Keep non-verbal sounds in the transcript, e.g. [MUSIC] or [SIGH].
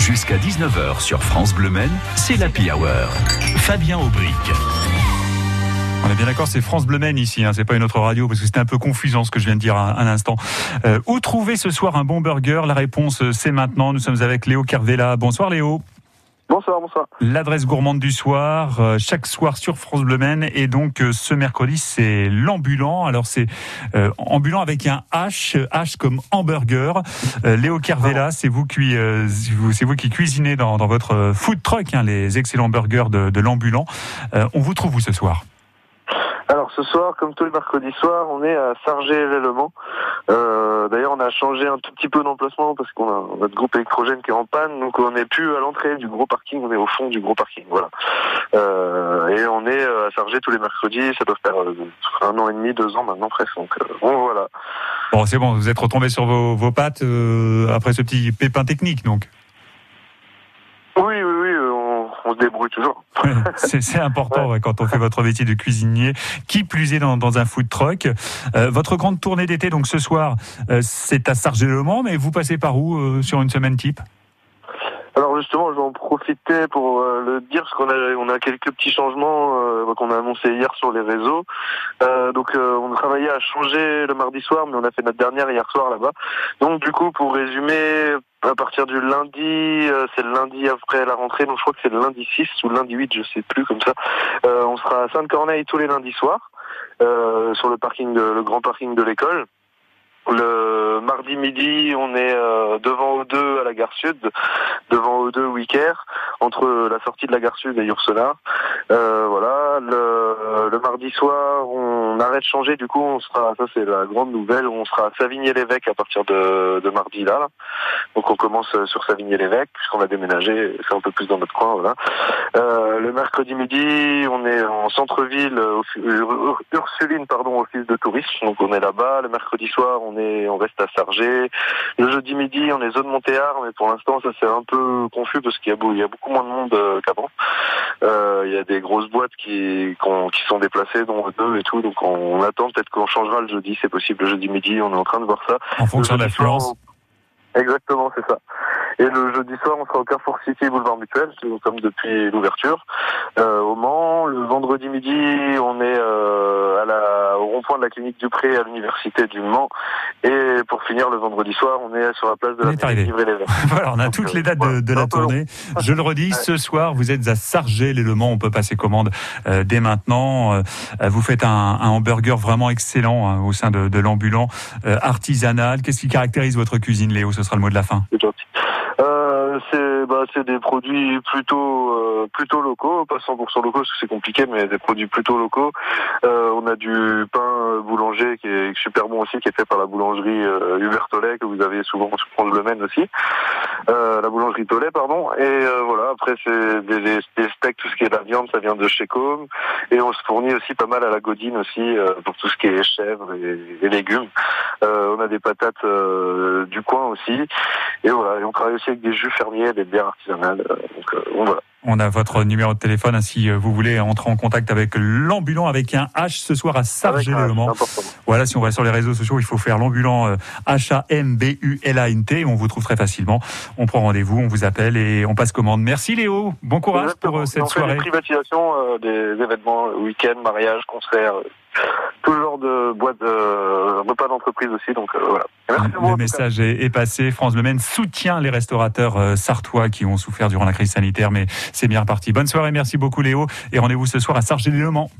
Jusqu'à 19h sur France Bleu Men, c'est l'Happy Hour. Fabien Aubric. On est bien d'accord, c'est France Bleu Men ici, hein, c'est pas une autre radio parce que c'était un peu confusant ce que je viens de dire à un instant. Euh, où trouver ce soir un bon burger? La réponse euh, c'est maintenant. Nous sommes avec Léo Carvela. Bonsoir Léo. Bonsoir, bonsoir. L'adresse gourmande du soir, euh, chaque soir sur France Bleu Men. Et donc, euh, ce mercredi, c'est l'ambulant. Alors, c'est euh, ambulant avec un H, H comme hamburger. Léo Carvela, c'est vous qui, vous qui cuisinez dans, dans votre food truck, hein, les excellents burgers de, de l'ambulant. on vous trouve où ce soir? Alors ce soir, comme tous les mercredis soirs, on est à Sargé-le-Mans. Euh, D'ailleurs, on a changé un tout petit peu d'emplacement parce qu'on a notre groupe électrogène qui est en panne, donc on n'est plus à l'entrée du gros parking, on est au fond du gros parking. Voilà. Euh, et on est euh, à Sargé tous les mercredis. Ça doit faire un an et demi, deux ans maintenant presque. Donc bon, voilà. Bon, c'est bon. Vous êtes retombé sur vos, vos pattes après ce petit pépin technique, donc. Oui, oui, oui on se débrouille toujours. c'est important ouais. quand on fait votre métier de cuisinier. Qui plus est dans, dans un food truck. Euh, votre grande tournée d'été, donc ce soir, euh, c'est à Sargé-le-Mans, mais vous passez par où euh, sur une semaine type? Alors justement, je vais en profiter pour euh, le dire parce qu'on a on a quelques petits changements euh, qu'on a annoncé hier sur les réseaux. Euh, donc on travaillait à changer le mardi soir, mais on a fait notre dernière hier soir là-bas. Donc du coup, pour résumer, à partir du lundi, c'est le lundi après la rentrée, donc je crois que c'est le lundi 6 ou le lundi 8, je sais plus comme ça. on sera à Sainte-Corneille tous les lundis soirs sur le parking, de, le grand parking de l'école. Le mardi midi, on est euh, devant O2 à la gare Sud, devant O2 Wicker, entre la sortie de la gare Sud et Ursula. Euh, voilà. Le, mardi soir, on arrête de changer. Du coup, on sera, ça c'est la grande nouvelle, on sera à Savigny-l'Évêque à partir de, mardi là. Donc on commence sur Savigny-l'Évêque puisqu'on a déménagé, c'est un peu plus dans notre coin. Euh, le mercredi midi, on est en centre-ville, Ursuline, pardon, office de tourisme. Donc on est là-bas. Le mercredi soir, on est, on reste à Sargé. Le jeudi midi, on est zone Montéard, mais pour l'instant, ça c'est un peu confus parce qu'il y a, il y a beaucoup moins de monde euh, qu'avant. Euh, il y a des grosses boîtes qui, qui sont déplacées, dont deux et tout. Donc on, on attend peut-être qu'on changera le jeudi, c'est possible. Le jeudi midi, on est en train de voir ça. En fonction de l'affluence. Exactement, c'est ça. Et le jeudi soir, on sera au Carrefour City Boulevard Mutuel, comme depuis l'ouverture. Euh, au Mans, le vendredi midi, on est euh, à la, au rond-point de la clinique du Pré à l'université du Mans. Et pour finir, le vendredi soir, on est sur la place de la [LAUGHS] voilà, on a Donc, toutes les dates de, de la tournée. Je le redis, ce soir, vous êtes à Sargé, les Le Mans. On peut passer commande euh, dès maintenant. Euh, vous faites un, un, hamburger vraiment excellent hein, au sein de, de l'ambulant euh, artisanal. Qu'est-ce qui caractérise votre cuisine, Léo? Ce sera le mot de la fin. C'est bah, des produits plutôt euh, plutôt locaux, pas 100% locaux parce que c'est compliqué, mais des produits plutôt locaux. Euh, on a du pain boulanger qui est super bon aussi, qui est fait par la boulangerie euh, Hubert Tollet que vous avez souvent sur France Le Maine aussi. Euh, la boulangerie Tollet, pardon. Et euh, voilà, après c'est des, des, des, steaks, tout ce qui est la viande, ça vient de chez Com. Et on se fournit aussi pas mal à la godine aussi pour tout ce qui est chèvre et, et légumes. on a des patates du coin aussi. Et voilà, et on travaille aussi avec des jus fermiers, des bières artisanales. donc, donc voilà. On a votre numéro de téléphone hein, si vous voulez entrer en contact avec l'ambulant avec un H ce soir à Sargé-le-Mans. Voilà, si on va sur les réseaux sociaux, il faut faire l'ambulant H-A-M-B-U-L-A-N-T. On vous trouve très facilement. On prend rendez-vous, on vous appelle et on passe commande. Merci Léo. Bon courage Exactement. pour euh, cette on soirée. Fait des privatisations, euh, des événements, week-end, mariage, concert, tout genre de boîtes, de repas d'entreprise aussi. Donc euh, voilà. Merci le message est, est, passé. France Le Maine soutient les restaurateurs euh, sartois qui ont souffert durant la crise sanitaire, mais c'est bien reparti. Bonne soirée, merci beaucoup Léo, et rendez-vous ce soir à Sargé-les-Le-Mans.